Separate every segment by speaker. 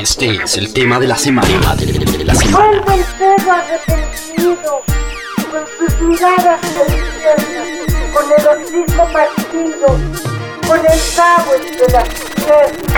Speaker 1: Este es el tema de la semana. De
Speaker 2: semana. Vuelve el perro arrepentido, con sus miradas perdidas, con el hocico partido, con el cabo entre las piernas.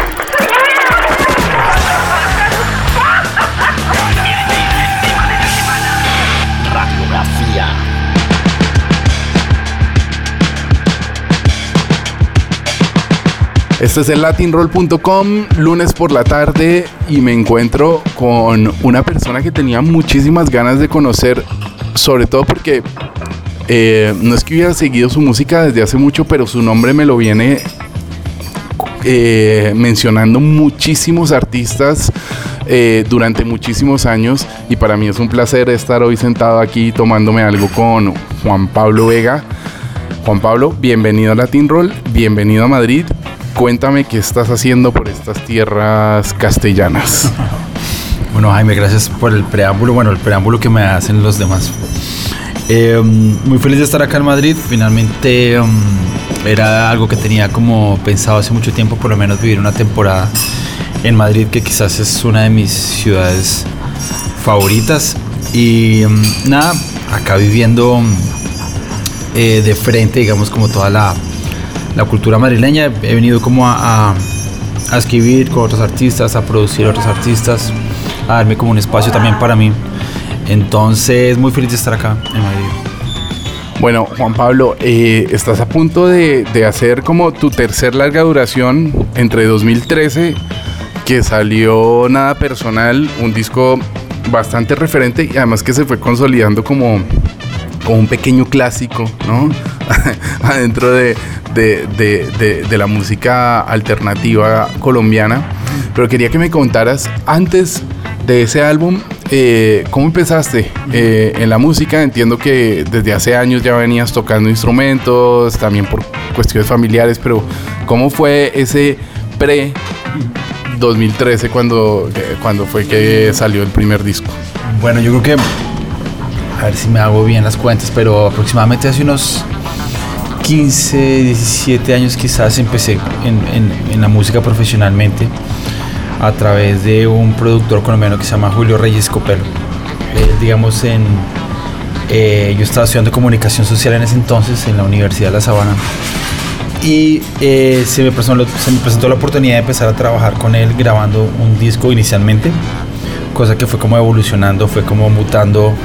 Speaker 3: Este es el latinroll.com, lunes por la tarde, y me encuentro con una persona que tenía muchísimas ganas de conocer, sobre todo porque eh, no es que hubiera seguido su música desde hace mucho, pero su nombre me lo viene eh, mencionando muchísimos artistas eh, durante muchísimos años y para mí es un placer estar hoy sentado aquí tomándome algo con Juan Pablo Vega. Juan Pablo, bienvenido a Latin Roll, bienvenido a Madrid cuéntame qué estás haciendo por estas tierras castellanas.
Speaker 4: Bueno, Jaime, gracias por el preámbulo, bueno, el preámbulo que me hacen los demás. Em, muy feliz de estar acá en Madrid, finalmente em, era algo que tenía como pensado hace mucho tiempo, por lo menos vivir una temporada en Madrid, que quizás es una de mis ciudades favoritas. Y em, nada, acá viviendo eh, de frente, digamos, como toda la la cultura madrileña. He venido como a, escribir con otros artistas, a producir otros artistas, a darme como un espacio también para mí. Entonces, muy feliz de estar acá en Madrid.
Speaker 3: Bueno, Juan Pablo, eh, estás a punto de, de, hacer como tu tercer larga duración entre 2013, que salió Nada Personal, un disco bastante referente y además que se fue consolidando como, como un pequeño clásico, ¿no? Adentro de, de, la música alternativa colombiana. Pero quería que me contaras antes de ese álbum, eh, ¿cómo empezaste eh, en la música? Entiendo que desde hace años ya venías tocando instrumentos, también por cuestiones familiares, pero ¿cómo fue ese pre 2013 cuando, cuando fue que salió el primer disco?
Speaker 4: Bueno, yo creo que, a ver si me hago bien las cuentas, pero aproximadamente hace unos 15, 17 años quizás empecé en, la música profesionalmente a través de un productor colombiano que se llama Julio Reyes Copelo. digamos, en, eh, yo estaba estudiando comunicación social en ese entonces en la Universidad de La Sabana y eh, se, me presentó, se me presentó la oportunidad de empezar a trabajar con él grabando un disco inicialmente, cosa que fue como evolucionando, fue como mutando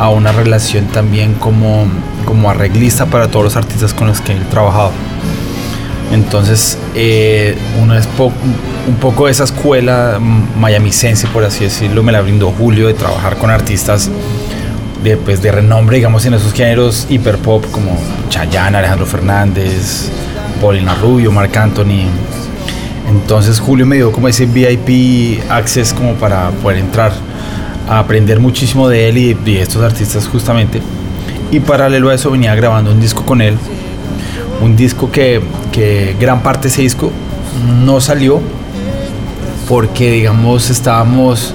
Speaker 4: a una relación también como, como arreglista para todos los artistas con los que he trabajado. Entonces, eh, un poco esa escuela mayamicense, por así decirlo, me la brindó Julio de trabajar con artistas de, pues, de renombre, digamos, en esos géneros hiperpop como Chayanne, Alejandro Fernández, Paulina Rubio, Marc Anthony. Entonces Julio me dio como ese VIP access como para poder entrar aprender muchísimo de él y de estos artistas justamente. Y paralelo a eso venía grabando un disco con él, un disco que, que gran parte de ese disco no salió porque digamos estábamos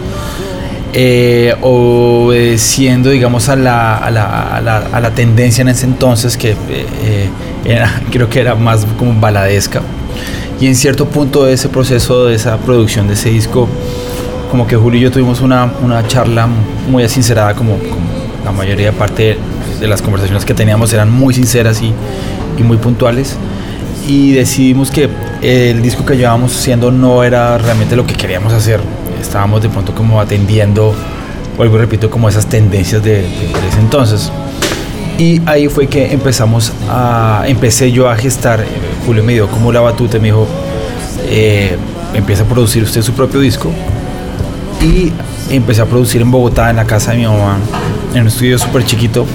Speaker 4: eh, obedeciendo digamos a la, a, la, a, la, tendencia en ese entonces que eh, era, creo que era más como baladesca y en cierto punto de ese proceso de esa producción de ese disco como que Julio y yo tuvimos una, una charla muy sincerada, como, la mayoría parte de las conversaciones que teníamos eran muy sinceras y, y muy puntuales. Y decidimos que el disco que llevábamos haciendo no era realmente lo que queríamos hacer. Estábamos de pronto como atendiendo, vuelvo y repito, como esas tendencias de, ese entonces. Y ahí fue que empezamos a, empecé yo a gestar, eh, Julio me dio como la batuta, me dijo, eh, empieza a producir usted su propio disco, y empecé a producir en Bogotá, en la casa de mi mamá, en un estudio súper chiquito.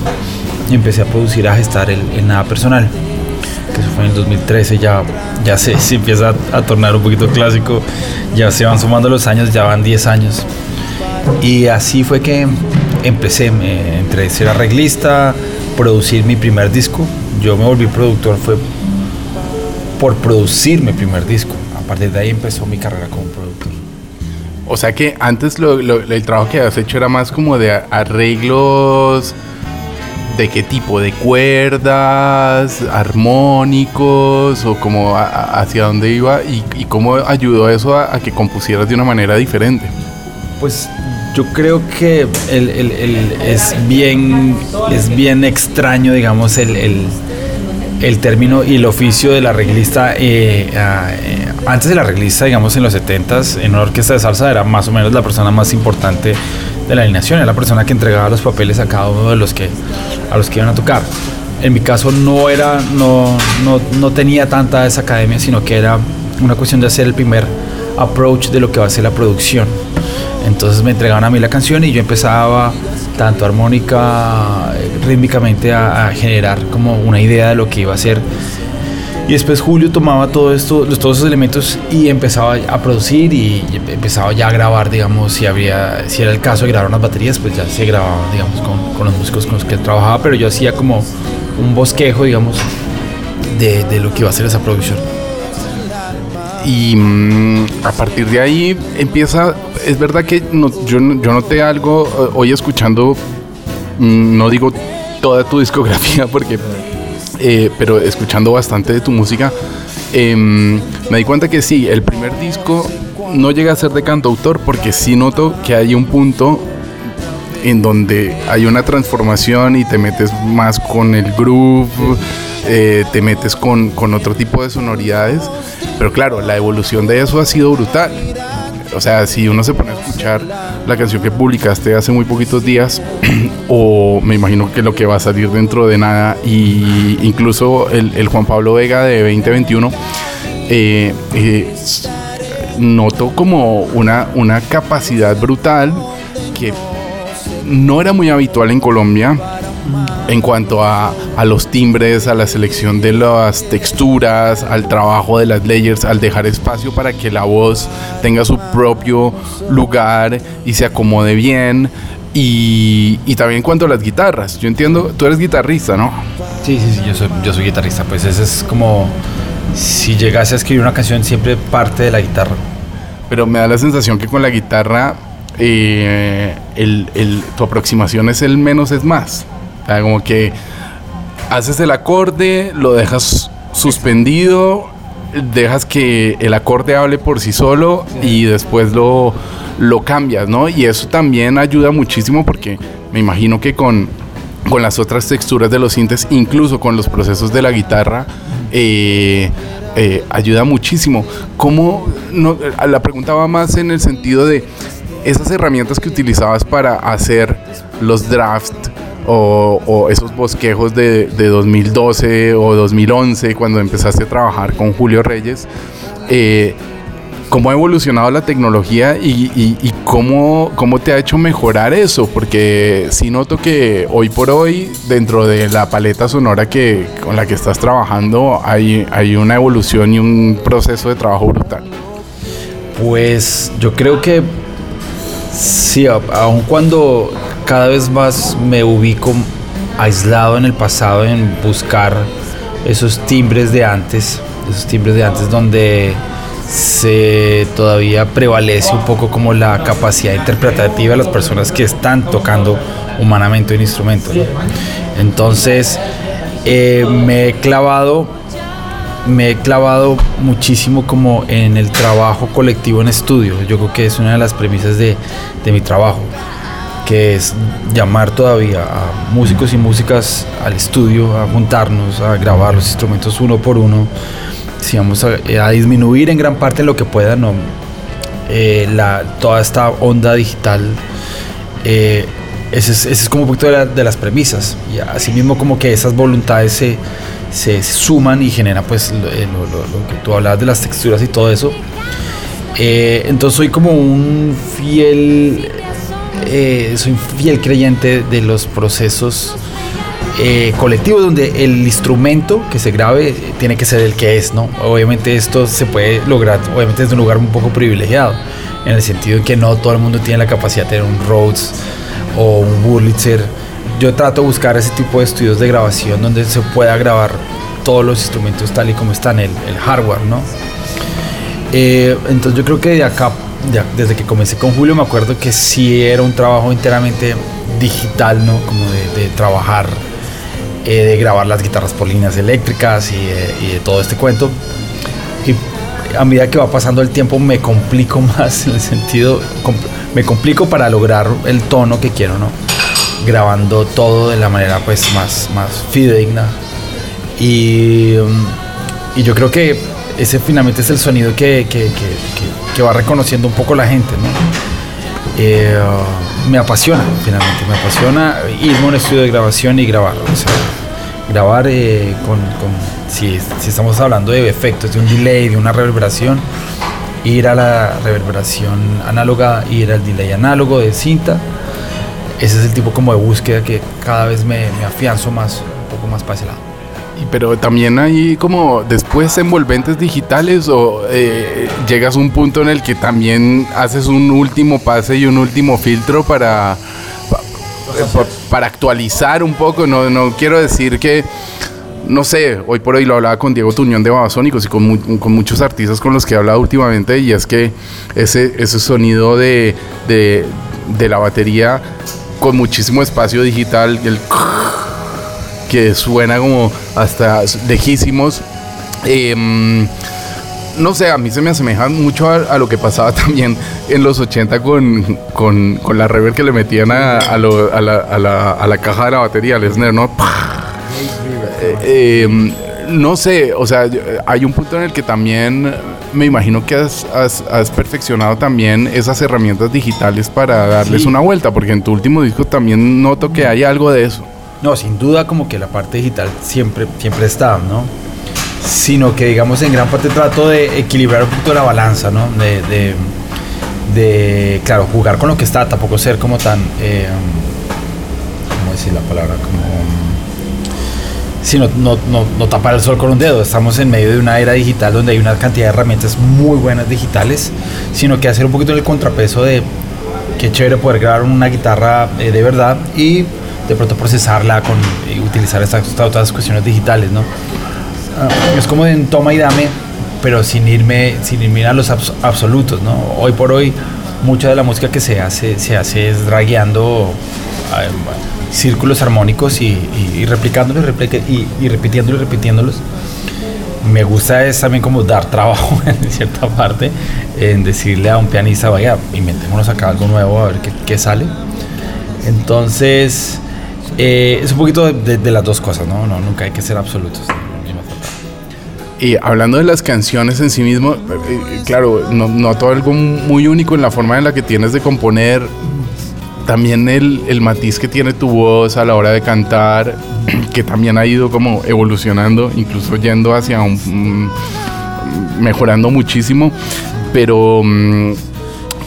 Speaker 4: Y empecé a producir, a gestar el, nada personal. Que eso fue en el 2013, ya, ya se, empieza a, tornar un poquito clásico. Ya se van sumando los años, ya van 10 años. Y así fue que empecé, me, entre ser arreglista, producir mi primer disco. Yo me volví productor, fue por producir mi primer disco. A partir de ahí empezó mi carrera como productor.
Speaker 3: O sea que antes el trabajo que habías hecho era más como de arreglos ¿De qué tipo? ¿De cuerdas, armónicos o como a- hacia dónde iba y, y cómo ayudó eso a, que compusieras de una manera diferente?
Speaker 4: Pues yo creo que es, bien, es bien extraño, digamos, el, el- término y el oficio del arreglista. eh, ah, antes del arreglista, digamos, en los 70s, en una orquesta de salsa era más o menos la persona más importante de la alineación, era la persona que entregaba los papeles a cada uno de los que, a los que iban a tocar. En mi caso no era, no, no, no tenía tanta esa academia, sino que era una cuestión de hacer el primer approach de lo que va a ser la producción. Entonces me entregaban a mí la canción y yo empezaba tanto armónica, eh, rítmicamente a, a generar como una idea de lo que iba a ser. Y después Julio tomaba todo esto, todos esos elementos y empezaba a producir y empezaba ya a grabar, digamos, si, habría, si era el caso de grabar unas baterías, pues ya se grababa, digamos, con, con los músicos con los que trabajaba, pero yo hacía como un bosquejo, digamos, de, de lo que iba a ser esa producción.
Speaker 3: Y mm, a partir de ahí empieza, es verdad que no- yo, yo noté algo eh, hoy escuchando, mm, no digo toda tu discografía porque, eh, pero escuchando bastante de tu música, em, me di cuenta que sí, el primer disco no llega a ser de cantautor porque sí noto que hay un punto en donde hay una transformación y te metes más con el groove, eh, te metes con, con otro tipo de sonoridades. Pero claro, la evolución de eso ha sido brutal. O sea, si uno se pone a escuchar la canción que publicaste hace muy poquitos días, o me imagino que lo que va a salir dentro de nada, y incluso el, Juan Pablo Vega de 2021, eh, eh, noto como una, una capacidad brutal que no era muy habitual en Colombia en cuanto a, a los timbres, a la selección de las texturas, al trabajo de las layers, al dejar espacio para que la voz tenga su propio lugar y se acomode bien. Y, y también en cuanto a las guitarras, yo entiendo, tú eres guitarrista, ¿no?
Speaker 4: Sí, sí, sí, yo soy, yo soy guitarrista, pues ese es como si llegase a escribir una canción siempre parte de la guitarra.
Speaker 3: Pero me da la sensación que con la guitarra eh, el- el- tu aproximación es el menos es más. Como que haces el acorde, lo dejas suspendido, dejas que el acorde hable por sí solo y después lo, lo cambias, ¿no? Y eso también ayuda muchísimo porque me imagino que con, con las otras texturas de los sintes, incluso con los procesos de la guitarra, eh, eh, ayuda muchísimo. ¿Cómo? La pregunta va más en el sentido de esas herramientas que utilizabas para hacer los drafts o, esos bosquejos de, de 2012 o 2011 cuando empezaste a trabajar con Julio Reyes. eh, ¿Cómo ha evolucionado la tecnología y, y- y cómo, cómo te ha hecho mejorar eso? Porque sí noto que hoy por hoy, dentro de la paleta sonora que, con la que estás trabajando, hay, hay una evolución y un proceso de trabajo brutal.
Speaker 4: Pues yo creo que sí, aun cuando cada vez más me ubico aislado en el pasado en buscar esos timbres de antes, esos timbres de antes donde se todavía prevalece un poco como la capacidad interpretativa de las personas que están tocando humanamente un instrumento. Entonces eh, me he clavado me he clavado muchísimo como en el trabajo colectivo en estudio. Yo creo que es una de las premisas de mi trabajo, que es llamar todavía a músicos y músicas al estudio, a juntarnos, a grabar los instrumentos uno por uno, si vamos a, a disminuir en gran parte en lo que pueda, no, eh, la, toda esta onda digital. eh, ese es, ese es como un poquito de, la- de las premisas. Y así mismo como que esas voluntades se, se, suman y generan pues eh, lo- lo- lo que tú hablabas de las texturas y todo eso. Eh, entonces soy como un fiel, eh, soy fiel creyente de los procesos eh, colectivos donde el instrumento que se grabe tiene que ser el que es, ¿no? Obviamente esto se puede lograr, obviamente desde un lugar un poco privilegiado, en el sentido en que no todo el mundo tiene la capacidad de tener un Rhodes o un Wurlitzer. Yo trato de buscar ese tipo de estudios de grabación donde se pueda grabar todos los instrumentos tal y como están, el, el hardware, ¿no? Eh, entonces yo creo que de acá, ya, desde que comencé con Julio, me acuerdo que sí era un trabajo enteramente digital, ¿no? Como de, de trabajar eh, de grabar las guitarras por líneas eléctricas y, eh, y de todo este cuento. Y a medida que va pasando el tiempo me complico más en el sentido, com- me complico para lograr el tono que quiero, ¿no? Grabando todo de la manera pues más, más fidedigna. Y, um, y yo creo que ese finalmente es el sonido que, que- que- va reconociendo un poco la gente, ¿no? Eh, me apasiona, finalmente, me apasiona irme a un estudio de grabación y grabar. O grabar eh, con, con- si, si estamos hablando de efectos, de un delay, de una reverberación, ir a la reverberación análoga, ir al delay análogo de cinta. Ese es el tipo como de búsqueda que cada vez me, me afianzo más, un poco más para ese lado.
Speaker 3: Pero también hay como después envolventes digitales o eh, llegas a un punto en el que también haces un último pase y un último filtro para, pa- pa- para actualizar un poco. No, no quiero decir que, no sé, hoy por hoy lo hablaba con Diego Tuñón de Babasónicos y con, con muchos artistas con los que he hablado últimamente y es que ese, ese sonido de, de, de la batería con muchísimo espacio digital, el que suena como hasta lejísimos. Em, no sé, a mí se me asemeja mucho a, a lo que pasaba también en los 80 con, con, con la reverb que le metían a, a lo- a la, a la- a la caja de la batería, al snare, ¿no? Eh, em, no sé, o sea, hay un punto en el que también me imagino que has, has- has perfeccionado también esas herramientas digitales para darles
Speaker 4: Sí.
Speaker 3: una vuelta, porque en tu último disco también noto que hay algo de eso.
Speaker 4: No, sin duda como que la parte digital siempre, siempre está, ¿no? Sino que digamos en gran parte trato de equilibrar un poquito la balanza, ¿no? De, de, claro, jugar con lo que está, tampoco ser como tan, eh, ¿cómo decir la palabra? Como, no, no, no tapar el sol con un dedo. Estamos en medio de una era digital donde hay una cantidad de herramientas muy buenas digitales, sino que hacer un poquito el contrapeso de qué chévere poder grabar una guitarra eh, de verdad y de pronto procesarla con y utilizar estas, estas otras cuestiones digitales, ¿no? Ah, es como de un toma y dame, pero sin irme, sin irme a los abs- absolutos, ¿no? Hoy por hoy, mucha de la música que se hace, se hace es dragueando ah, círculos armónicos y, y, y replicándolos y, y repitiéndolos y repitiéndolos. Me gusta es también como dar trabajo en cierta parte, en decirle a un pianista, vaya, inventémonos acá algo nuevo, a ver qué, qué sale. Entonces, eh, es un poquito de, de- de las dos cosas, ¿no? no nunca hay que ser absolutos.
Speaker 3: Y hablando de las canciones en sí mismo, eh, eh, claro, no- noto algo muy único en la forma en la que tienes de componer. También el, el matiz que tiene tu voz a la hora de cantar, que también ha ido como evolucionando, incluso yendo hacia un... mm, mejorando muchísimo. Pero... mm,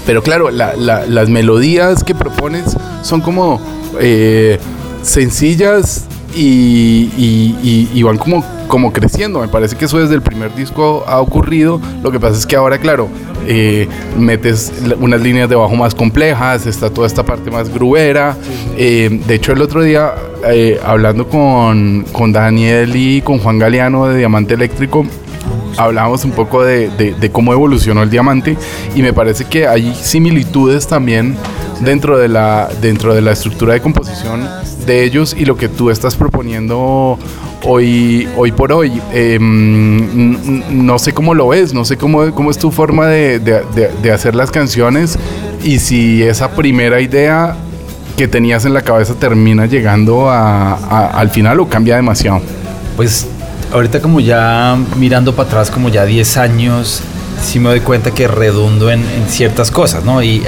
Speaker 3: pero claro, la- la- las melodías que propones son como eh, sencillas y, y- y- y van como, como creciendo. Me parece que eso desde el primer disco ha ocurrido. Lo que pasa es que ahora, claro, eh, metes unas líneas de bajo más complejas, está toda esta parte más grubera. Eh, de hecho, el otro día, eh, hablando con, con Daniel y con Juan Galeano de Diamante Eléctrico, hablábamos un poco de, de- de cómo evolucionó el diamante y me parece que hay similitudes también dentro de la dentro de la estructura de composición de ellos y lo que tú estás proponiendo hoy hoy por hoy. Eh, no sé cómo lo ves no sé cómo, cómo es tu forma de, de- de- de hacer las canciones y si esa primera idea que tenías en la cabeza termina llegando a- a- al final o cambia demasiado.
Speaker 4: Pues ahorita como ya mirando para atrás como ya 10 años, sí me doy cuenta que redundo en, en ciertas cosas, ¿no? Y,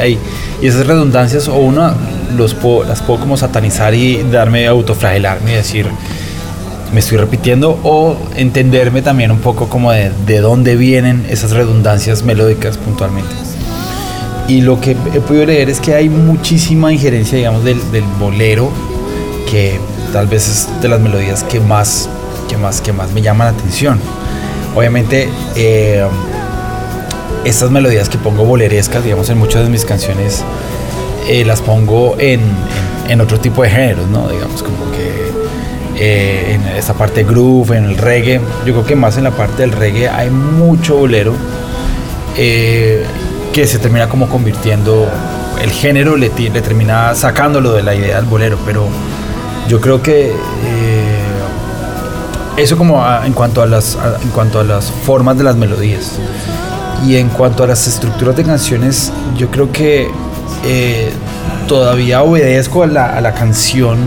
Speaker 4: esas redundancias, o una, puedo- las puedo como satanizar y darme, autoflagelarme y decir, me estoy repitiendo, o entenderme también un poco como de, de dónde vienen esas redundancias melódicas puntualmente. Y lo que he podido leer es que hay muchísima injerencia, digamos, del, del bolero, que tal vez es de las melodías que más, que más, que más me llaman la atención. Obviamente, eh, estas melodías que pongo bolerescas, digamos, en muchas de mis canciones, eh, las pongo en, en- otro tipo de géneros, ¿no? Digamos, como que eh, en esta parte groove, en el reggae. Yo creo que más en la parte del reggae hay mucho bolero eh, que se termina como convirtiendo, el género le, termina sacándolo de la idea del bolero, pero yo creo que Eso como en cuanto a las en cuanto a las formas de las melodías. Y en cuanto a las estructuras de canciones, yo creo que eh, todavía obedezco a la, a la canción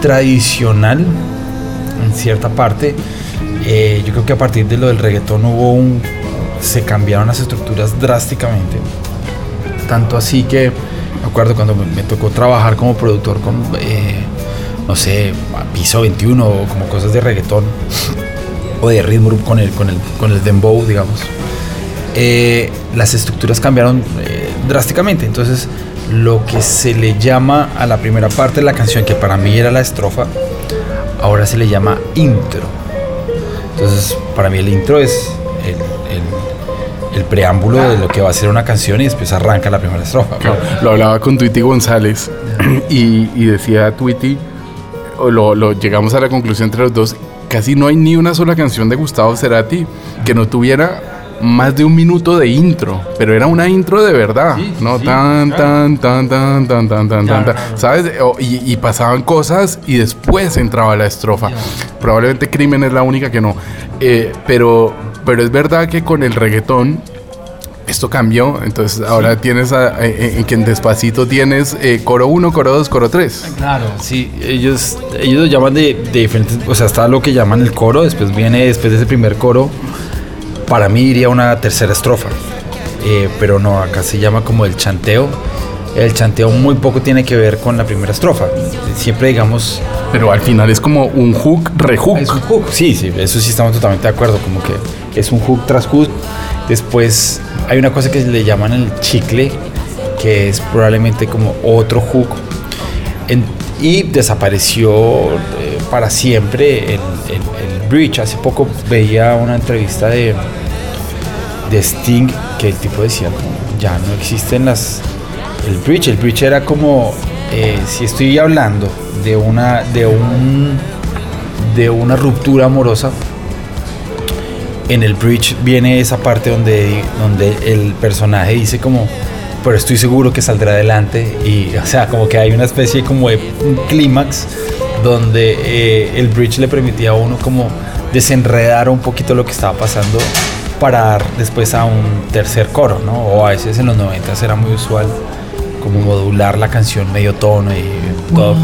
Speaker 4: tradicional en cierta parte. Eh, yo creo que a partir de lo del reggaetón hubo un. se cambiaron las estructuras drásticamente. Tanto así que me acuerdo cuando me, tocó trabajar como productor con, eh, no sé, piso 21 o como cosas de reggaetón o de ritmo con el, con el, con el dembow, digamos. Eh, las estructuras cambiaron eh, drásticamente. Entonces, lo que se le llama a la primera parte de la canción, que para mí era la estrofa, ahora se le llama intro. Entonces, para mí el intro es el, preámbulo de lo que va a ser una canción y después arranca la primera estrofa.
Speaker 3: Lo hablaba con Twitty González y, decía Twitty, lo, lo- llegamos a la conclusión entre los dos, casi no hay ni una sola canción de Gustavo Cerati que no tuviera más de un minuto de intro, pero era una intro de verdad,
Speaker 4: Sí, sí,
Speaker 3: ¿no?
Speaker 4: sí,
Speaker 3: tan,
Speaker 4: claro.
Speaker 3: tan, tan, tan, tan, tan, tan,
Speaker 4: Claro,
Speaker 3: tan,
Speaker 4: claro.
Speaker 3: ¿sabes? Y, y pasaban cosas y después entraba la estrofa. Probablemente Crimen es la única que no. Eh, pero, pero es verdad que con el reggaetón esto cambió, entonces ahora tienes a- eh, en que en Despacito tienes eh, coro 1, coro 2, coro 3.
Speaker 4: Claro, sí, ellos, ellos lo llaman de, de diferentes, o sea, está lo que llaman el coro, después viene, después de ese primer coro, para mí iría una tercera estrofa, Eh, pero no, acá se llama como el chanteo. El chanteo muy poco tiene que ver con la primera estrofa, siempre digamos...
Speaker 3: Pero al final es como un hook, rehook.
Speaker 4: Es un hook, sí, sí, eso sí estamos totalmente de acuerdo, como que es un hook tras hook. Después hay una cosa que le llaman el chicle, que es probablemente como otro hook. En- y desapareció eh, para siempre el, el- el bridge. Hace poco veía una entrevista de, de Sting que el tipo decía, ya no existen las... El bridge, el bridge era como, eh, si estoy hablando de una, de un, de una ruptura amorosa, en el bridge viene esa parte donde, donde el personaje dice como, pero estoy seguro que saldrá adelante y, o sea, como que hay una especie como de clímax donde eh, el bridge le permitía a uno como desenredar un poquito lo que estaba pasando para dar después a un tercer coro, ¿no? O a veces en los 90 era muy usual como modular la canción medio tono y todo.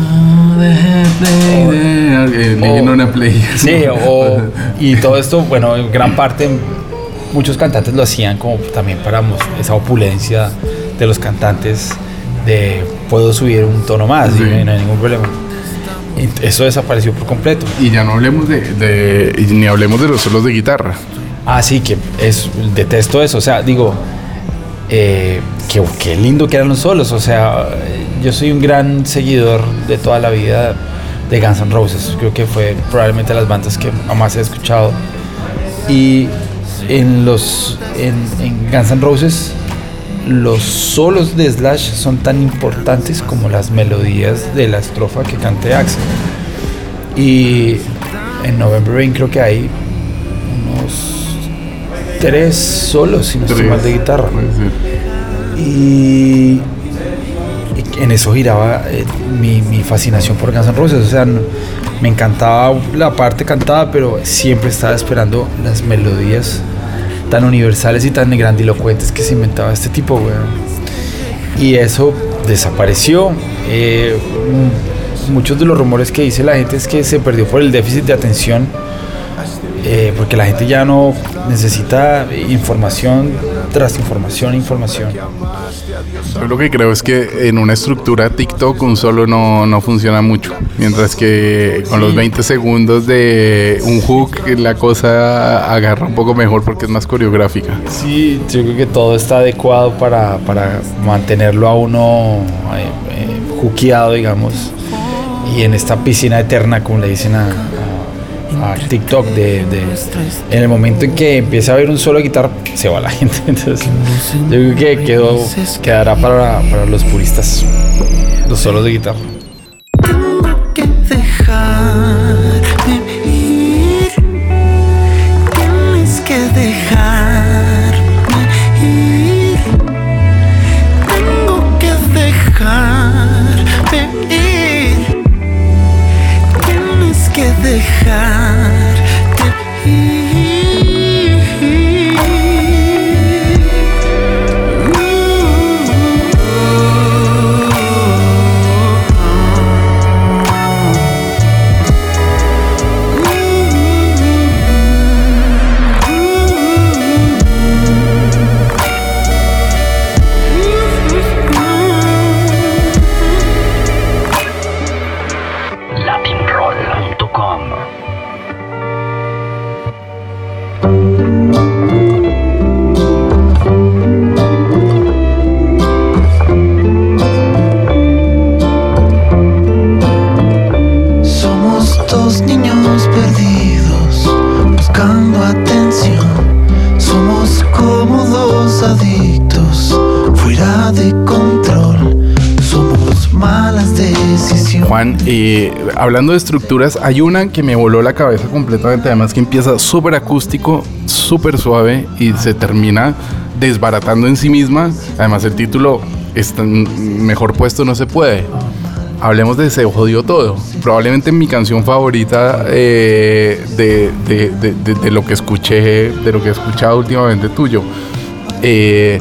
Speaker 3: Leyendo una play.
Speaker 4: Sí, y todo esto, bueno, en gran parte, muchos cantantes lo hacían como también para esa opulencia de los cantantes de puedo subir un tono más y
Speaker 3: Sí.
Speaker 4: no hay ningún problema. Y eso desapareció por completo.
Speaker 3: Y ya no hablemos de, de- y ni hablemos de los solos de guitarra.
Speaker 4: Así que es, detesto eso, o sea, digo, eh, qué, lindo que eran los solos, o sea, yo soy un gran seguidor de toda la vida de Guns N' Roses, creo que fue probablemente las bandas que más he escuchado. Y en los en, Guns N' Roses los solos de Slash son tan importantes como las melodías de la estrofa que cante Axel. Y en November Rain creo que hay tres solos, si no estoy mal, de guitarra. Y, en eso giraba eh, mi, mi fascinación por Guns N' Roses. O sea, no- me encantaba la parte cantada, pero siempre estaba esperando las melodías tan universales y tan grandilocuentes que se inventaba este tipo, weón. Y eso desapareció. Eh, muchos de los rumores que dice la gente es que se perdió por el déficit de atención. eh, porque la gente ya no necesita información tras información, información.
Speaker 3: Yo lo que creo es que en una estructura TikTok un solo no, no funciona mucho. Mientras que con los 20 segundos de un hook la cosa agarra un poco mejor porque es más coreográfica.
Speaker 4: Sí, yo creo que todo está adecuado para, para mantenerlo a uno eh, eh, juqueado, digamos. Y en esta piscina eterna, como le dicen a, a- a TikTok, de, de- en el momento en que empieza a haber un solo de guitarra, se va la gente. Entonces, yo creo que quedó, quedará para, para los puristas, los solos de guitarra.
Speaker 5: Dejarme ir.
Speaker 3: Juan, eh, hablando de estructuras, hay una que me voló la cabeza completamente, además que empieza súper acústico, súper suave y se termina desbaratando en sí misma. Además el título está mejor puesto no se puede. Hablemos de Se jodió todo. Probablemente mi canción favorita eh, de- de- de- de lo que escuché, de lo que he escuchado últimamente tuyo. Eh,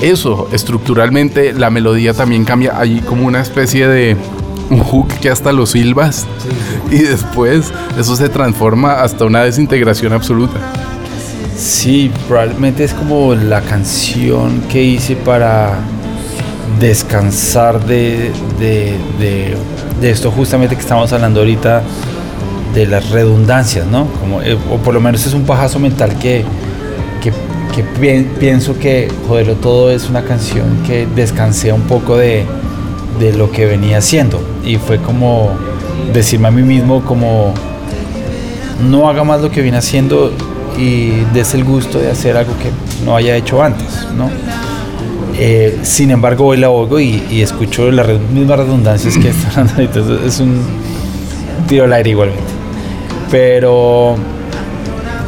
Speaker 3: eso, estructuralmente la melodía también cambia. Hay como una especie de un hook que hasta lo silbas y después eso se transforma hasta una desintegración absoluta.
Speaker 4: Sí, probablemente es como la canción que hice para descansar de, de, de- de esto justamente que estamos hablando ahorita, de las redundancias, ¿no? Como, eh, o por lo menos es un pajazo mental que, que, que pi- pienso que Joderlo Todo es una canción que descansé un poco de, de lo que venía haciendo. Y fue como decirme a mí mismo como no haga más lo que viene haciendo y des el gusto de hacer algo que no haya hecho antes, ¿no? Eh, sin embargo, hoy la oigo y, escucho las mismas redundancias que están dando ahorita. Es- Es un tiro al aire igualmente. Pero,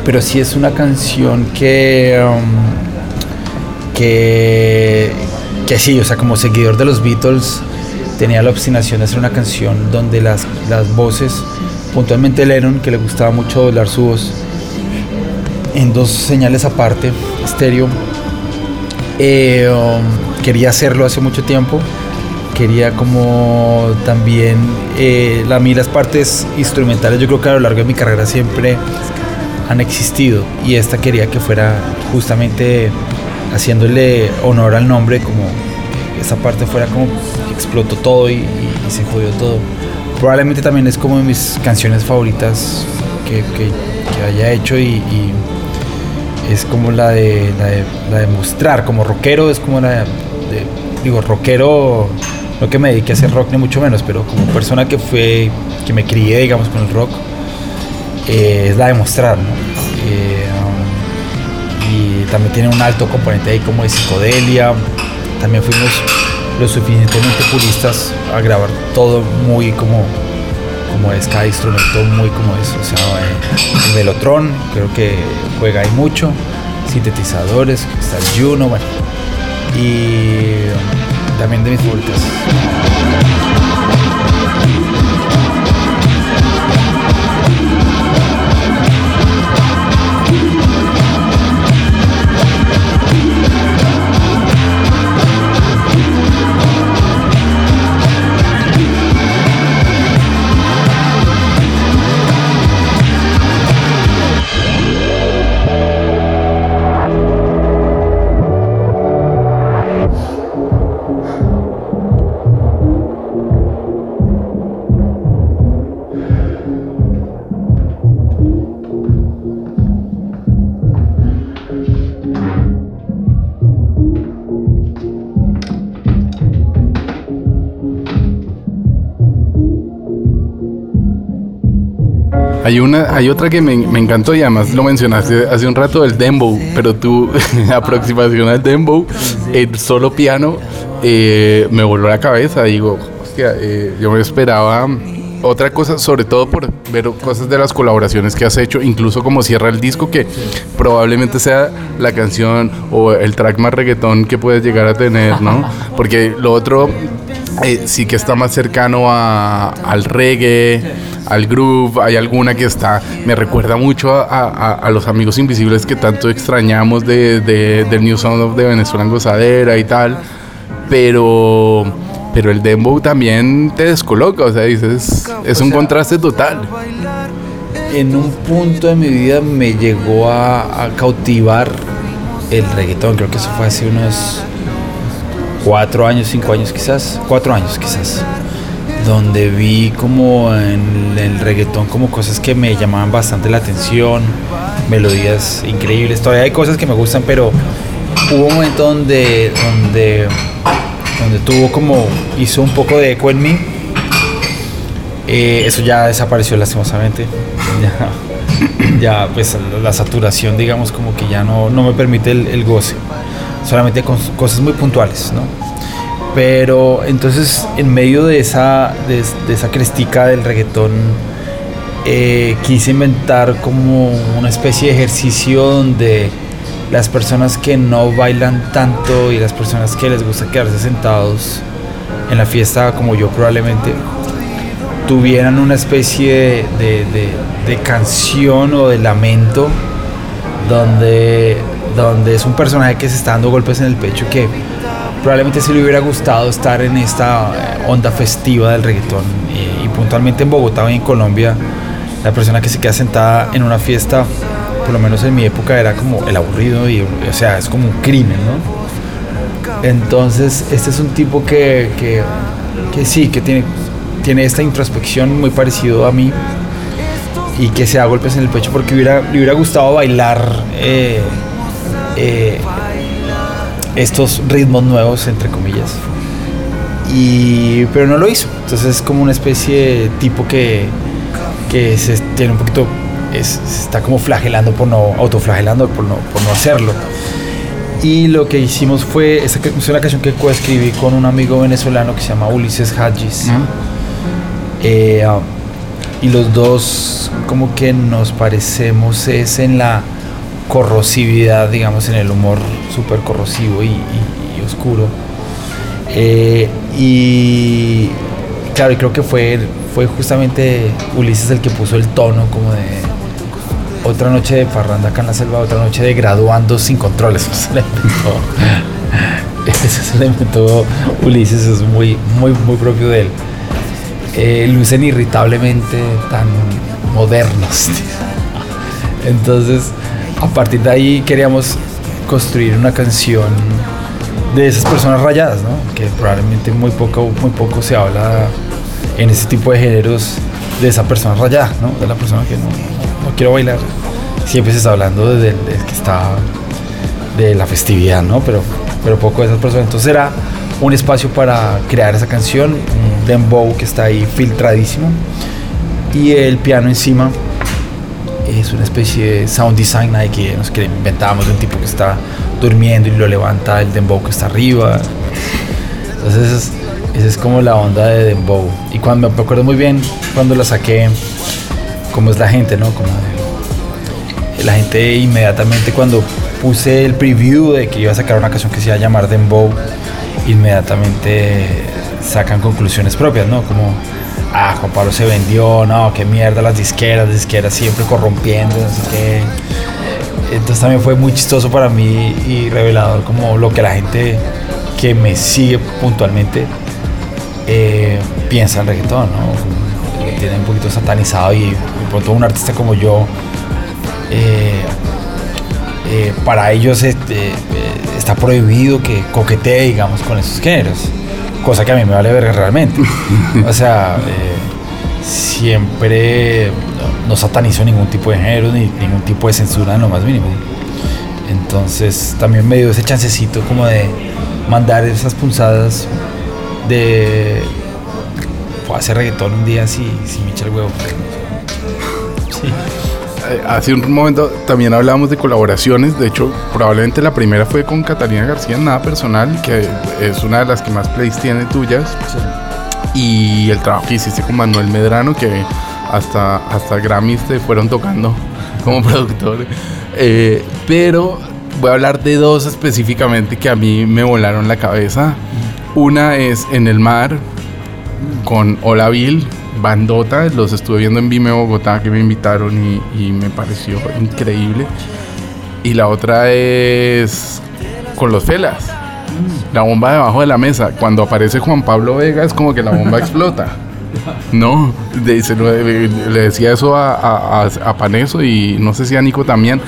Speaker 4: pero sí es una canción que, um, que, que sí, o sea, como seguidor de los Beatles, tenía la obstinación de hacer una canción donde las, las voces, puntualmente Lennon, que le gustaba mucho doblar su voz, en dos señales aparte, estéreo, eh, um, quería hacerlo hace mucho tiempo. Quería como también, eh, a mí las partes instrumentales yo creo que a lo largo de mi carrera siempre han existido y esta quería que fuera justamente haciéndole honor al nombre, como esa parte fuera como explotó todo y, se jodió todo. Probablemente también es como de mis canciones favoritas que, haya hecho y, es como la de, la de la mostrar, como rockero es como la de, digo, rockero, no que me dedique a hacer rock ni mucho menos, pero como persona que fue, que me crié, digamos, con el rock, eh, es la de mostrar. Eh, y también tiene un alto componente ahí como de psicodelia, también fuimos lo suficientemente puristas a grabar todo muy como como es cada instrumento muy como es o sea eh, el velotrón creo que juega ahí mucho sintetizadores está el Juno bueno y um, también de mis favoritas
Speaker 3: Hay una, hay otra que me, me encantó y además lo mencionaste hace un rato el dembow, pero tu aproximación al dembow, el solo piano, eh, me voló la cabeza. Digo, hostia, eh, yo me esperaba otra cosa, sobre todo por ver cosas de las colaboraciones que has hecho, incluso como cierra el disco, que probablemente sea la canción o el track más reggaetón que puedes llegar a tener, ¿no? Porque lo otro eh, sí que está más cercano a- al reggae, al groove. Hay alguna que está, me recuerda mucho a, a- a los amigos invisibles que tanto extrañamos de, de- del New Sound of de Venezuela en Gozadera y tal. Pero, pero el dembow también te descoloca, o sea, dices, es un contraste total.
Speaker 4: en un punto de mi vida me llegó a, a cautivar el reggaetón. Creo que eso fue hace unos cuatro años, cinco años quizás, cuatro años quizás, donde vi como en el reggaetón como cosas que me llamaban bastante la atención, melodías increíbles. Todavía hay cosas que me gustan, pero hubo un momento donde, donde, donde tuvo como, hizo un poco de eco en mí. Eh, eso ya desapareció lastimosamente. Ya, ya, pues la saturación, digamos, como que ya no, no me permite el, el goce. Solamente con cosas muy puntuales, ¿no? Pero entonces en medio de esa, de, de esa del reggaetón, eh, quise inventar como una especie de ejercicio donde las personas que no bailan tanto y las personas que les gusta quedarse sentados en la fiesta como yo probablemente tuvieran una especie de, de- de canción o de lamento donde, donde es un personaje que se está dando golpes en el pecho que probablemente se le hubiera gustado estar en esta eh, onda festiva del reggaetón y, y puntualmente en Bogotá y en Colombia la persona que se queda sentada en una fiesta por lo menos en mi época era como el aburrido y o sea es como un crimen ¿no? entonces este es un tipo que, que, que sí que tiene, tiene esta introspección muy parecido a mí y que se da golpes en el pecho porque hubiera, le hubiera gustado bailar eh, eh, estos ritmos nuevos, entre comillas. Y, pero no lo hizo. Entonces es como una especie de tipo que, que se tiene un poquito, es- se está como flagelando por no, autoflagelando por no, por no hacerlo. Y lo que hicimos fue, esta es una canción que coescribí con un amigo venezolano que se llama Ulises Hadjis. Eh, ah, y los dos como que nos parecemos es en la corrosividad, digamos, en el humor súper corrosivo y, oscuro. Eh, y claro, y creo que fue, fue justamente Ulises el que puso el tono como de otra noche de parranda acá en la selva, otra noche de graduando sin controles. Eso se le inventó, Ulises, es muy, muy, muy propio de él eh, lucen irritablemente tan modernos. Entonces, a partir de ahí queríamos construir una canción de esas personas rayadas, ¿no? Que probablemente muy poco, muy poco se habla en ese tipo de géneros de esa persona rayada, ¿no? De la persona que no, no, quiero bailar. Siempre se está hablando de, de- de que está de la festividad, ¿no? Pero, pero poco de esas personas. Entonces era un espacio para crear esa canción, un dembow que está ahí filtradísimo y el piano encima es una especie de sound design ahí que nos que inventábamos de un tipo que está durmiendo y lo levanta el dembow que está arriba. Entonces esa es, como la onda de dembow. Y cuando me acuerdo muy bien cuando la saqué, cómo es la gente, ¿no? Como la gente inmediatamente cuando puse el preview de que iba a sacar una canción que se iba a llamar Dembow, inmediatamente sacan conclusiones propias, ¿no? Como, ah, Juan Pablo se vendió, no, qué mierda las disqueras, las disqueras siempre corrompiendo, sé qué. Entonces también fue muy chistoso para mí y revelador como lo que la gente que me sigue puntualmente eh, piensa en reggaetón, ¿no? Que Tiene un poquito satanizado y de pronto un artista como yo eh, eh, para ellos este, está prohibido que coquetee, digamos, con esos géneros. Cosa que a mí me vale ver realmente. o sea, eh, siempre no, satanizo ningún tipo de género ni ningún tipo de censura en lo más mínimo. Entonces también me dio ese chancecito como de mandar esas punzadas de hacer reggaetón un día si, si me echa el huevo. Sí.
Speaker 3: Eh, Hace un momento también hablábamos de colaboraciones. De hecho, probablemente la primera fue con Catalina García, nada personal, que es una de las que más plays tiene tuyas. Y el trabajo que hiciste con Manuel Medrano, que hasta, hasta Grammys te fueron tocando como productor. Eh, pero voy a hablar de dos específicamente que a mí me volaron la cabeza. Una es En el Mar, con Hola Bill, bandota, los estuve viendo en Vime Bogotá que me invitaron y, y me pareció increíble. Y la otra es con los Felas, la bomba debajo de la mesa. Cuando aparece Juan Pablo Vega es como que la bomba explota. No, de- se lo- le decía eso a, a, a- a Paneso y no sé si a Nico también.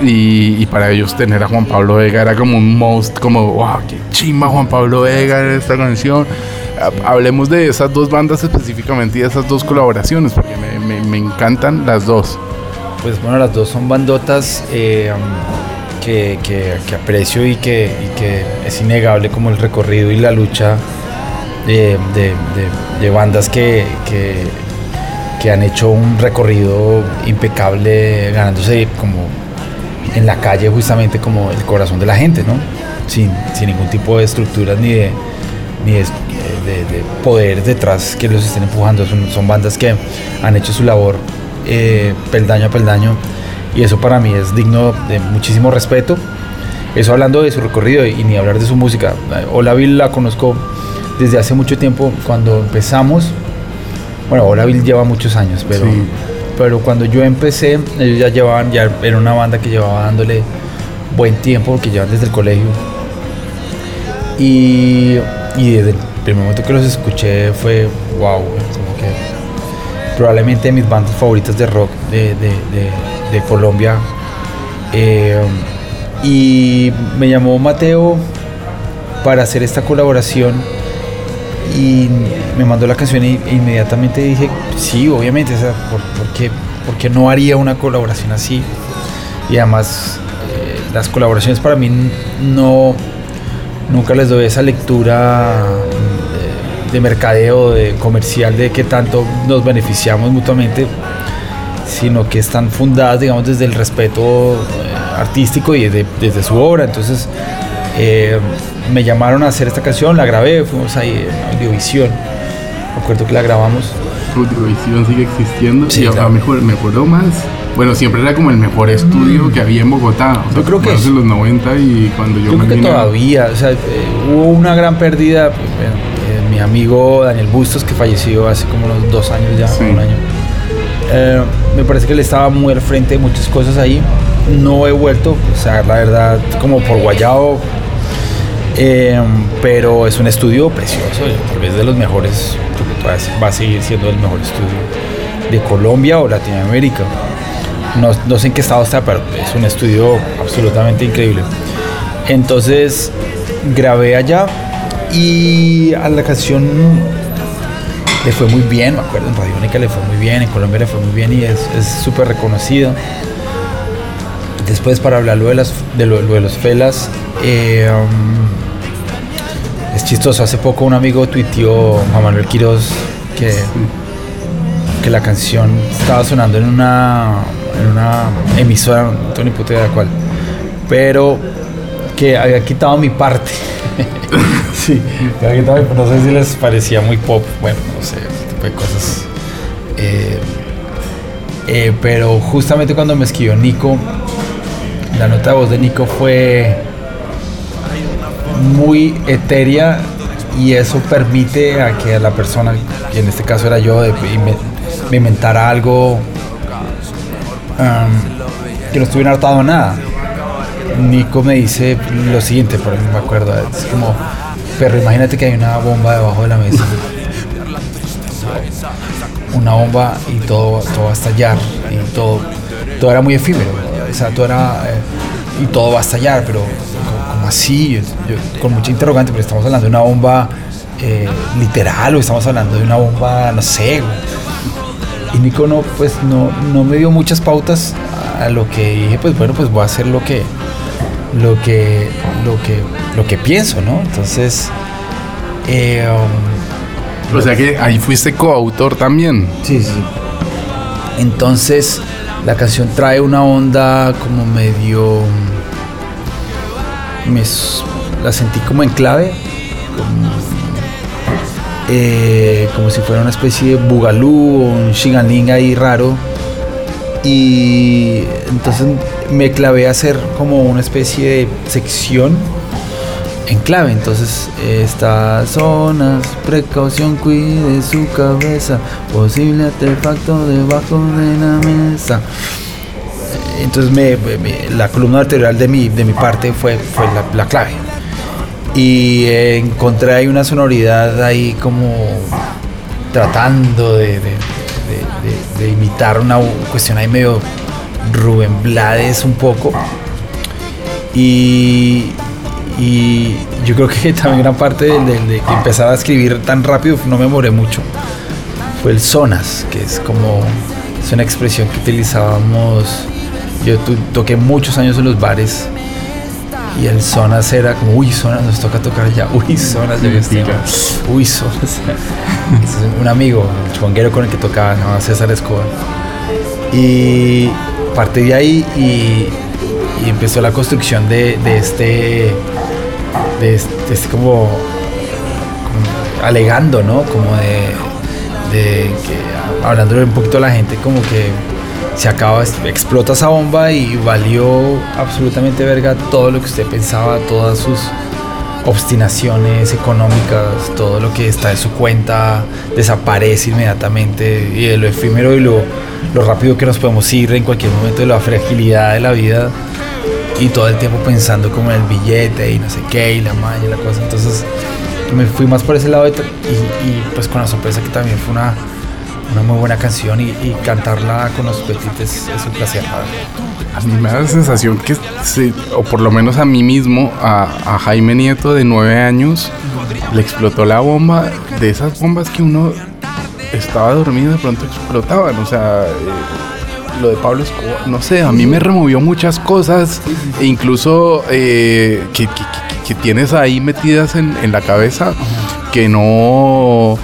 Speaker 3: Y, y para ellos tener a Juan Pablo Vega era como un most, como, wow, qué chimba Juan Pablo Vega en esta canción. Ha- Hablemos de esas dos bandas específicamente y de esas dos colaboraciones, porque me, encantan las dos.
Speaker 4: Pues bueno, las dos son bandotas eh, que, que- que aprecio y que, que es innegable como el recorrido y la lucha de, de- de- bandas que han hecho un recorrido impecable ganándose como en la calle justamente como el corazón de la gente, ¿no? sin, sin ningún tipo de estructuras ni de, ni de, de- de poder detrás que los estén empujando. Son, son bandas que han hecho su labor eh, peldaño a peldaño y eso para mí es digno de muchísimo respeto. Eso hablando de su recorrido y ni hablar de su música. Hola Bill la conozco desde hace mucho tiempo cuando empezamos. Bueno, Hola Bill lleva muchos años, pero,
Speaker 3: Sí.
Speaker 4: pero cuando yo empecé, ellos ya llevaban, ya era una banda que llevaba dándole buen tiempo, que llevan desde el colegio. Y, y desde el momento que los escuché fue wow, como que probablemente mis bandas favoritas de rock de, de- de- Colombia. Eh, y me llamó Mateo para hacer esta colaboración y me mandó la canción e inmediatamente dije, sí, obviamente, o sea, ¿por, por no haría una colaboración así? Y además eh, las colaboraciones para mí no, nunca les doy esa lectura de, de mercadeo, de comercial, de qué tanto nos beneficiamos mutuamente, sino que están fundadas, digamos, desde el respeto eh, artístico y desde, desde su obra. Entonces, eh, me llamaron a hacer esta canción, la grabé, fuimos ahí en Audiovisión. Me acuerdo que la grabamos.
Speaker 3: Audiovisión sigue existiendo.
Speaker 4: Sí,
Speaker 3: y
Speaker 4: claro.
Speaker 3: a me acuerdo más. Bueno, siempre era como el mejor estudio que había en Bogotá. O sea,
Speaker 4: Yo creo que es-
Speaker 3: los 90 y cuando yo,
Speaker 4: Yo
Speaker 3: me
Speaker 4: creo que todavía, o sea, eh, hubo una gran pérdida. mi amigo Daniel Bustos, que falleció hace como unos dos años ya,
Speaker 3: Sí.
Speaker 4: un año. Eh, me parece que él estaba muy al frente de muchas cosas ahí. No he vuelto, o sea, la verdad, como por guayao. Eh, pero es un estudio precioso, tal vez de los mejores, creo que todavía va a seguir siendo el mejor estudio de Colombia o Latinoamérica. No, no sé en qué estado está, pero es un estudio absolutamente increíble. Entonces grabé allá y a la canción le fue muy bien, me acuerdo, en Radio Única le fue muy bien, en Colombia le fue muy bien y es súper reconocida. Después para hablar lo de, las, de, lo de los felas, eh, um, es chistoso, hace poco un amigo tuiteó, Juan Manuel Quiroz, que, que la canción estaba sonando en una, en una emisora, no tengo ni puta idea de cuál, pero que había quitado mi parte. sí, no sé si les parecía muy pop, bueno, no sé, ese tipo de cosas. Eh, eh, pero justamente cuando me escribió Nico, la nota de voz de Nico fue muy etérea y eso permite a que la persona, que en este caso era yo, de, me inventara algo que no estuviera atado a nada. Nico me dice lo siguiente, por ejemplo, me acuerdo, es como, pero imagínate que hay una bomba debajo de la mesa. Una bomba y todo, todo va a estallar y todo, todo era muy efímero, o sea, todo era, eh, y todo va a estallar, pero como, así, con mucha interrogante, pero estamos hablando de una bomba eh, literal o estamos hablando de una bomba, no sé. Y Nico no, pues no, no me dio muchas pautas a lo que dije, pues bueno, pues voy a hacer lo que, lo que, lo que, lo que pienso, ¿no? Entonces, eh, um,
Speaker 3: O sea que ahí fuiste coautor también.
Speaker 4: Sí, sí. Entonces, la canción trae una onda como medio. me la sentí como en clave. Como, eh, como si fuera una especie de bugalú o un shiganing ahí raro. Y entonces me clavé a hacer como una especie de sección en clave. Entonces, estas zonas, precaución, cuide su cabeza, posible artefacto debajo de la mesa. Entonces, me, la columna vertebral de mi, de mi parte fue, fue la, la clave. Y encontré ahí una sonoridad ahí como tratando de- de- de imitar una cuestión ahí medio Rubén Blades un poco. Y, y yo creo que también gran parte de, de- de que empezar a escribir tan rápido, no me demoré mucho, fue el sonas, que es como, es una expresión que utilizábamos, yo tu- toqué muchos años en los bares y el sonas era como, uy, sonas, nos toca tocar ya, uy, sonas, yo uy, sonas. Un amigo, el chonguero con el que tocaba, se llamaba César Escobar. Y parte de ahí y, empezó la construcción de, este de este, este como, como alegando, ¿no? Como de, de que hablando un poquito a la gente, como que se acaba, explota esa bomba y valió absolutamente verga todo lo que usted pensaba, todas sus obstinaciones económicas, todo lo que está en su cuenta desaparece inmediatamente y de lo efímero y lo, lo rápido que nos podemos ir en cualquier momento de la fragilidad de la vida y todo el tiempo pensando como en el billete y no sé qué y la malla y la cosa. Entonces me fui más por ese lado y pues con la sorpresa que también fue una, una muy buena canción y, cantarla con los petites es un placer.
Speaker 3: A mí me da la sensación que, se- o por lo menos a mí mismo, a, Jaime Nieto de nueve años, le explotó la bomba, de esas bombas que uno estaba dormido de pronto explotaban. O sea, eh, lo de Pablo Escobar, no sé, a mí me removió muchas cosas, e incluso eh, que tienes ahí metidas en, en la cabeza que no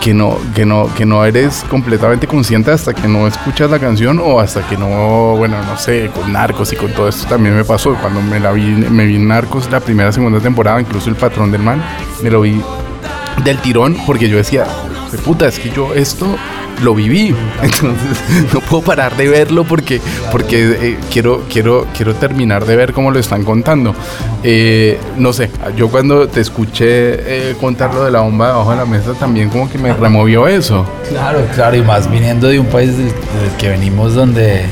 Speaker 3: que no, que no, que no eres completamente consciente hasta que no escuchas la canción o hasta que no, bueno, no sé, con Narcos y con todo esto también me pasó. Cuando me la vi, me vi Narcos la primera, segunda temporada, incluso el patrón del mal, me lo vi del tirón porque yo decía, "Jue puta, es que yo esto lo viví. Entonces no puedo parar de verlo porque, porque eh, quiero, quiero, quiero terminar de ver cómo lo están contando. Eh, no sé, yo cuando te escuché eh, contar lo de la bomba debajo de la mesa también como que me removió eso.
Speaker 4: Claro, claro, y más viniendo de un país del, del que venimos donde,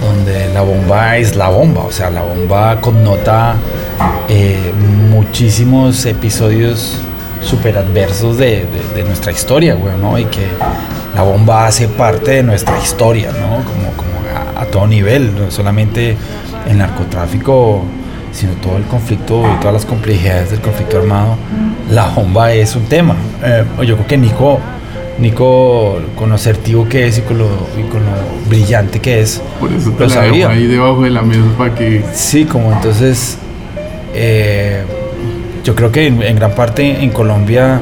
Speaker 4: donde la bomba es la bomba, o sea, la bomba connota eh, muchísimos episodios super adversos de, de- de nuestra historia, güey, ¿no? Y que la bomba hace parte de nuestra historia, ¿no? Como, como a, a todo nivel, no solamente el narcotráfico, sino todo el conflicto y todas las complejidades del conflicto armado, la bomba es un tema. Eh, yo creo que Nico, Nico, con lo asertivo que es y con lo, y con lo brillante que es,
Speaker 3: Por eso te
Speaker 4: lo
Speaker 3: la dejo
Speaker 4: sabía.
Speaker 3: ahí debajo de la mesa para que...
Speaker 4: Sí, como entonces, eh, yo creo que en, gran parte en Colombia,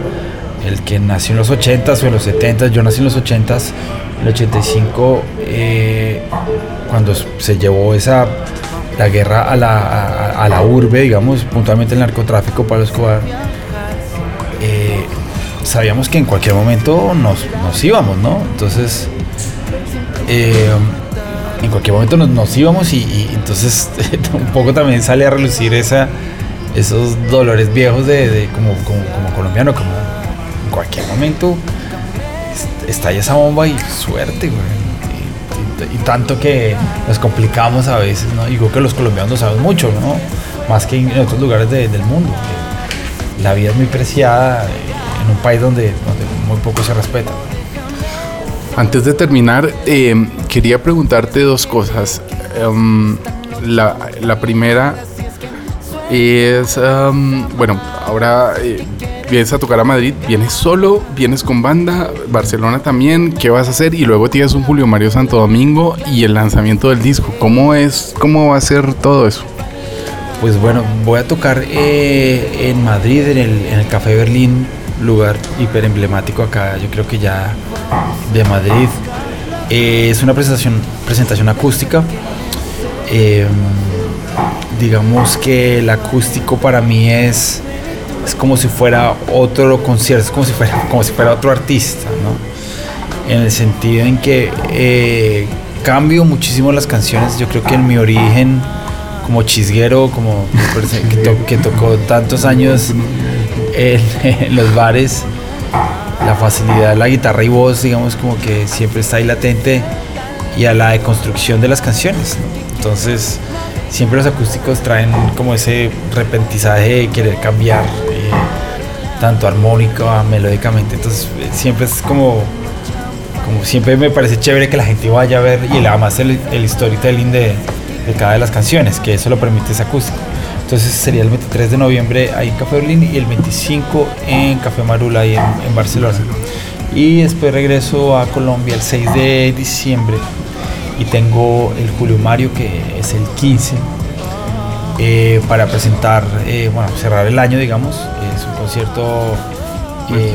Speaker 4: el que nació en los 80s o en los 70s, yo nací en los 80s, en el 85, eh, cuando se llevó esa, la guerra a la, a, la urbe, digamos, puntualmente el narcotráfico para Escobar, eh, sabíamos que en cualquier momento nos, nos íbamos, ¿no? Entonces, eh, en cualquier momento nos, nos íbamos y, y entonces un poco también sale a relucir esa, esos dolores viejos de, de como, como, colombiano, como en cualquier momento est- estalla esa bomba y suerte, güey. Y, tanto que nos complicamos a veces, ¿no? Y creo que los colombianos lo saben mucho, ¿no? Más que en otros lugares de- del mundo. La vida es muy preciada eh, en un país donde, donde muy poco se respeta.
Speaker 3: Antes de terminar, eh, quería preguntarte dos cosas. Em, la, la primera es, em, bueno, ahora eh, vienes a tocar a Madrid, vienes solo, vienes con banda, Barcelona también, ¿qué vas a hacer? Y luego tienes un Julio Mario Santo Domingo y el lanzamiento del disco. ¿Cómo es, cómo va a ser todo eso?
Speaker 4: Pues bueno, voy a tocar eh, en Madrid, en el, en el Café Berlín, lugar hiper emblemático acá, yo creo que ya de Madrid. Eh, es una presentación, presentación acústica. Eh, digamos que el acústico para mí es, es como si fuera otro concierto, es como si fuera, como si fuera otro artista, ¿no? En el sentido en que eh, cambio muchísimo las canciones. Yo creo que en mi origen como chisguero, como que, to- que tocó tantos años en, en los bares, la facilidad de la guitarra y voz, digamos, como que siempre está ahí latente y a la deconstrucción de las canciones. ¿no? Entonces, siempre los acústicos traen como ese repentizaje de querer cambiar, eh, tanto armónica, melódicamente. Entonces, eh, siempre es como, como siempre me parece chévere que la gente vaya a ver y además el, el storytelling de, de cada de las canciones, que eso lo permite ese acústico. Entonces sería el 23 de noviembre ahí en Café Berlín y el 25 en Café Marula ahí en, en Barcelona. Y después regreso a Colombia el 6 de diciembre y tengo el Julio Mario que es el 15 eh, para presentar, eh, bueno, cerrar el año digamos. Es un concierto... eh,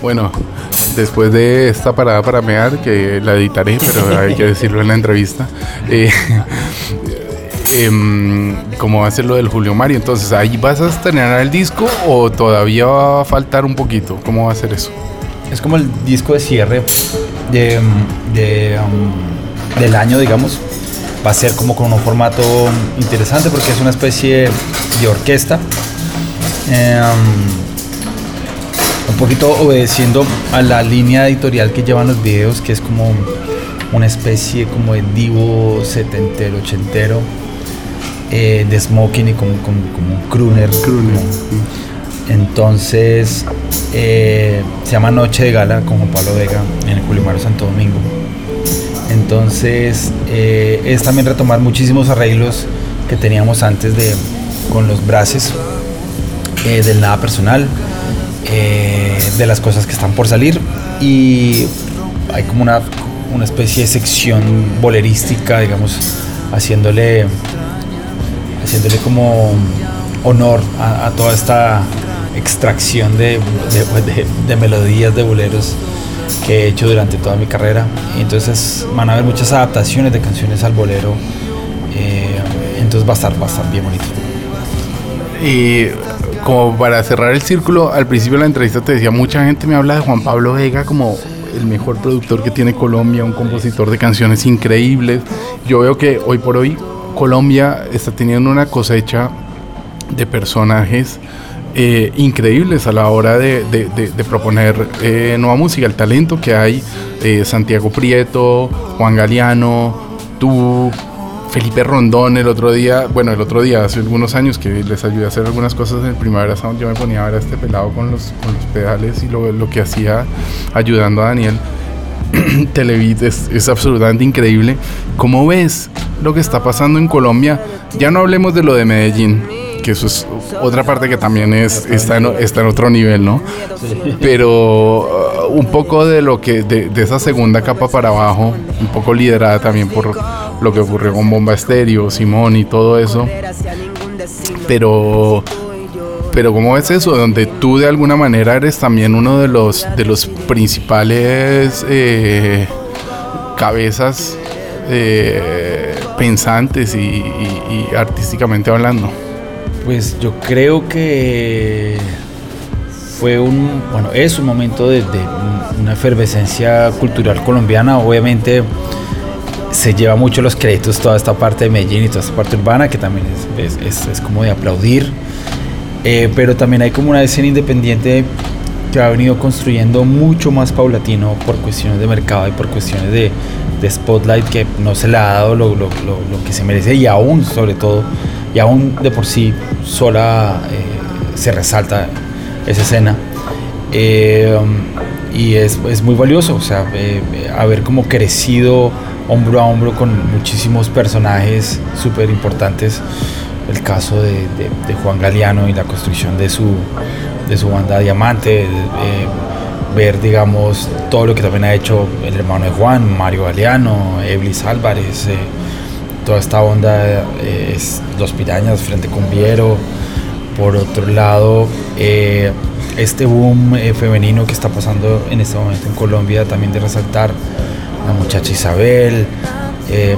Speaker 3: Bueno, después de esta parada para mear, que la editaré, pero hay que decirlo en la entrevista, eh, em, cómo va a ser lo del Julio Mario. Entonces, ¿ahí vas a estrenar el disco o todavía va a faltar un poquito? ¿Cómo va a ser eso?
Speaker 4: Es como el disco de cierre de, de, um, del año, digamos. Va a ser como con un formato interesante porque es una especie de orquesta. Em, un poquito obedeciendo a la línea editorial que llevan los videos, que es como una especie como de divo setentero, ochentero, eh, de smoking y como, como, como un crooner. Entonces, eh, se llama Noche de Gala con Juan Pablo Vega en el Julio Mario Santo Domingo. Entonces, eh, es también retomar muchísimos arreglos que teníamos antes de con los braces del nada personal eh, de las cosas que están por salir y hay como una, una especie de sección bolerística, digamos, haciéndole, haciéndole como honor a, toda esta extracción de, de, melodías de boleros que he hecho durante toda mi carrera. Entonces van a haber muchas adaptaciones de canciones al bolero. Eh, entonces va a estar, va bien bonito.
Speaker 3: Y como para cerrar el círculo, al principio de la entrevista te decía, mucha gente me habla de Juan Pablo Vega como el mejor productor que tiene Colombia, un compositor de canciones increíbles. Yo veo que hoy por hoy Colombia está teniendo una cosecha de personajes eh, increíbles a la hora de, proponer eh, nueva música. El talento que hay, eh, Santiago Prieto, Juan Galeano, tú, Felipe Rondón el otro día, bueno, el otro día, hace algunos años que les ayudé a hacer algunas cosas en el Primavera Sound, yo me ponía a ver a este pelado con los, con los pedales y lo, lo que hacía ayudando a Daniel. Televid es, es, absolutamente increíble. ¿Cómo ves lo que está pasando en Colombia? Ya no hablemos de lo de Medellín, que eso es otra parte que también es, está, en, está en otro nivel, ¿no? Pero uh, un poco de lo que, de, esa segunda capa para abajo, un poco liderada también por lo que ocurrió con Bomba Estéreo, Simón y todo eso. Pero, pero ¿cómo ves eso? Donde tú de alguna manera eres también uno de los, de los principales eh, cabezas eh, pensantes y, artísticamente hablando.
Speaker 4: Pues yo creo que fue un, bueno, es un momento de, una efervescencia cultural colombiana, obviamente se lleva mucho los créditos toda esta parte de Medellín y toda esta parte urbana, que también es, es, es como de aplaudir. Eh, pero también hay como una escena independiente que ha venido construyendo mucho más paulatino por cuestiones de mercado y por cuestiones de, de spotlight que no se le ha dado lo, lo, lo, que se merece y aún, sobre todo, y aún de por sí sola eh, se resalta esa escena. Eh, y es, es, muy valioso, o sea, haber como crecido hombro a hombro con muchísimos personajes súper importantes. El caso de, Juan Galeano y la construcción de su, de su banda Diamante, ver, digamos, todo lo que también ha hecho el hermano de Juan, Mario Galeano, Eblis Álvarez, eh, toda esta onda eh, es Los Pirañas, Frente con Viero. Por otro lado, eh, este boom femenino que está pasando en este momento en Colombia, también de resaltar la muchacha Isabel, eh,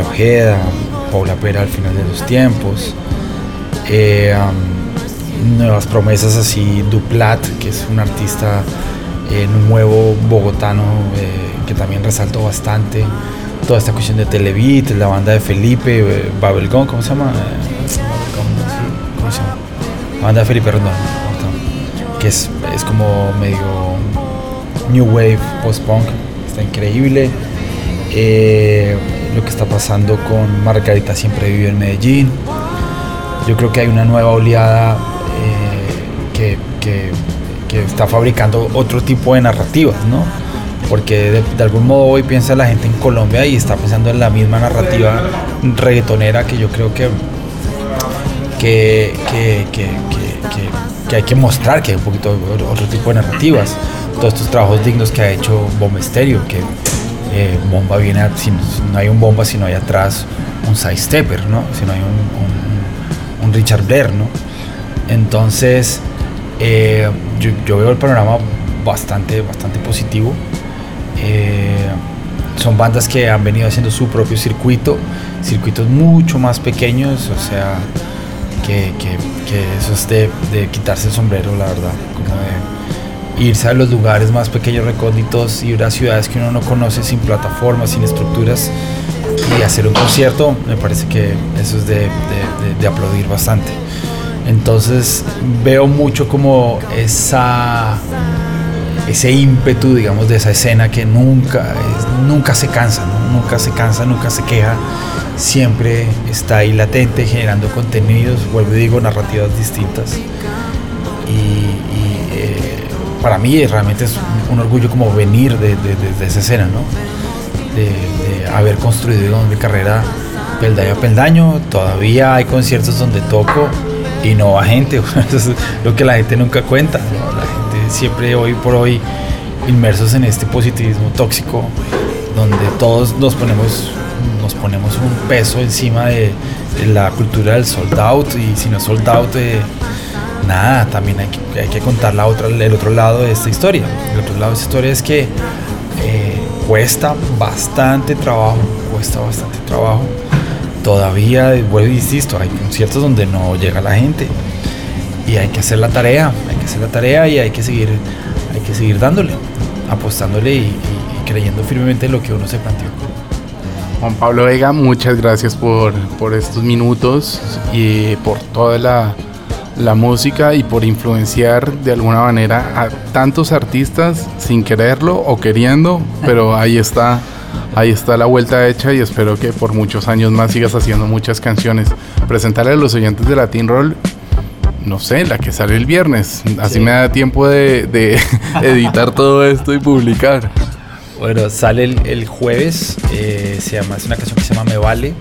Speaker 4: Ojeda, Paula Pera al final de los tiempos, eh, nuevas promesas así, Duplat, que es un artista eh, nuevo bogotano eh, que también resaltó bastante, toda esta cuestión de Televit, la banda de Felipe, Babelgón, ¿cómo se llama? ¿Cómo se llama? La banda de Felipe Rondón, que es, es como medio New Wave, post-punk increíble. Eh, lo que está pasando con Margarita siempre vive en Medellín. Yo creo que hay una nueva oleada eh, que, que, está fabricando otro tipo de narrativas, ¿no? Porque de, algún modo hoy piensa la gente en Colombia y está pensando en la misma narrativa reggaetonera que yo creo que, que, que hay que mostrar que hay un poquito otro tipo de narrativas todos estos trabajos dignos que ha hecho Bomba Estéreo, que eh, Bomba viene, si, no hay un Bomba, si no hay atrás un side stepper, ¿no? Si no hay un, Richard Blair. Entonces, eh, yo, veo el panorama bastante, bastante positivo. Eh, son bandas que han venido haciendo su propio circuito, circuitos mucho más pequeños, o sea, que, que- eso es de, quitarse el sombrero, la verdad, como de irse a los lugares más pequeños, recónditos, ir a ciudades que uno no conoce sin plataformas, sin estructuras y hacer un concierto, me parece que eso es de aplaudir bastante. Entonces veo mucho como esa ese ímpetu, digamos, de esa escena que nunca, nunca se cansa, nunca se cansa, nunca se queja, siempre está ahí latente, generando contenidos, vuelvo y digo, narrativas distintas. Y, eh, para mí realmente es un, orgullo como venir de, de- de- esa escena, ¿no? De, haber construido mi carrera peldaño a peldaño, todavía hay conciertos donde toco y no va gente, lo que la gente nunca cuenta. Siempre hoy por hoy inmersos en este positivismo tóxico donde todos nos ponemos nos ponemos un peso encima de, de la cultura del sold out y si no es sold out eh, nada también hay que, hay que contar la otra, el otro lado de esta historia. El otro lado de esta historia es que eh, cuesta bastante trabajo cuesta bastante trabajo. Todavía vuelvo y insisto hay conciertos donde no llega la gente y hay que hacer la tarea, hay que hacer la tarea y hay que seguir, hay que seguir dándole, apostándole y, y- y creyendo firmemente en lo que uno se planteó.
Speaker 3: Juan Pablo Vega, muchas gracias por, por estos minutos y por toda la, la música y por influenciar de alguna manera a tantos artistas sin quererlo o queriendo, pero ahí está, ahí está la vuelta hecha y espero que por muchos años más sigas haciendo muchas canciones. Presentarle a los oyentes de Latin Roll, no sé, la que sale el viernes, así
Speaker 4: Sí.
Speaker 3: me da tiempo de, de editar todo esto y publicar.
Speaker 4: Bueno, sale el, el jueves, eh, se llama, es una canción que se llama Me Vale.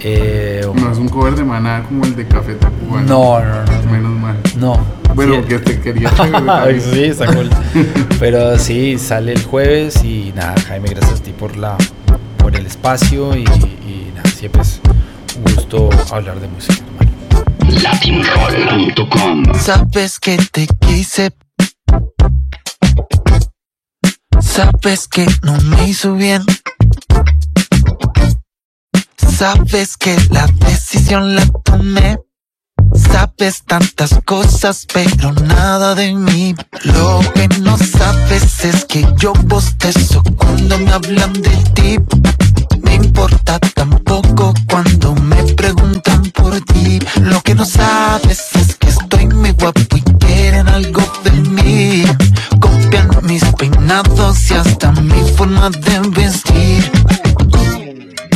Speaker 4: Eh,
Speaker 3: No es un cover de maná como el de Café Tacuba.
Speaker 4: no, no, no, no,
Speaker 3: Menos mal.
Speaker 4: no.
Speaker 3: Bueno,
Speaker 4: Sí,
Speaker 3: que te quería
Speaker 4: sí, está cool. Pero sí, sale el jueves y nada, Jaime, gracias a ti por, la, por el espacio y, y nada, siempre es un gusto hablar de música.
Speaker 1: Latinroll.com
Speaker 5: Sabes que te quise. Sabes que no me hizo bien. Sabes que la decisión la tomé. Sabes tantas cosas, pero nada de mí. Lo que no sabes es que yo bostezo cuando me hablan de ti. Me importa tampoco cuando me preguntan Lo que no sabes es que estoy muy guapo y quieren algo de mí. Copian mis peinados y hasta mi forma de vestir.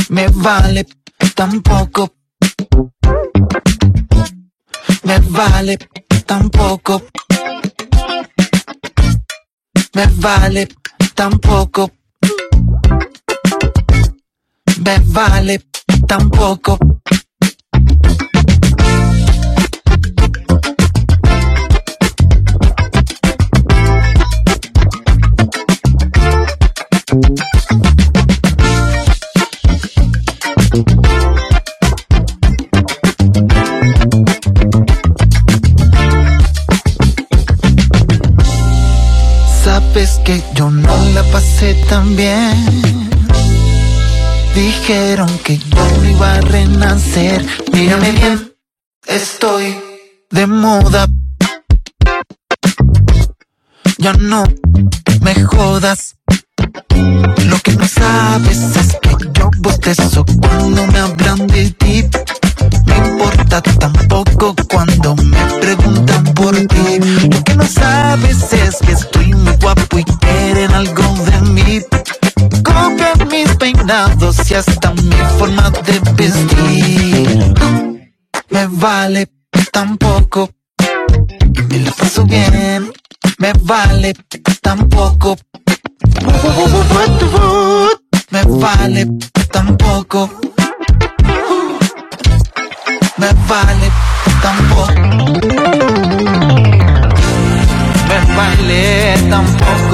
Speaker 5: Me vale tampoco. Me vale tampoco. Me vale tampoco. Me vale tampoco. Sabes que yo no la pasé tan bien. Dijeron que yo no iba a renacer. Mírame bien, estoy de moda. Ya no me jodas. Lo que no sabes es que yo bostezo cuando me hablan de ti. Me importa tampoco cuando me preguntan por ti. Lo que no sabes es que estoy muy guapo y quieren algo de mí. Copian mis peinados y hasta mi forma de vestir. Me vale tampoco. Me la paso bien. Me vale tampoco. Me vale tampoco. Me vale tampoco.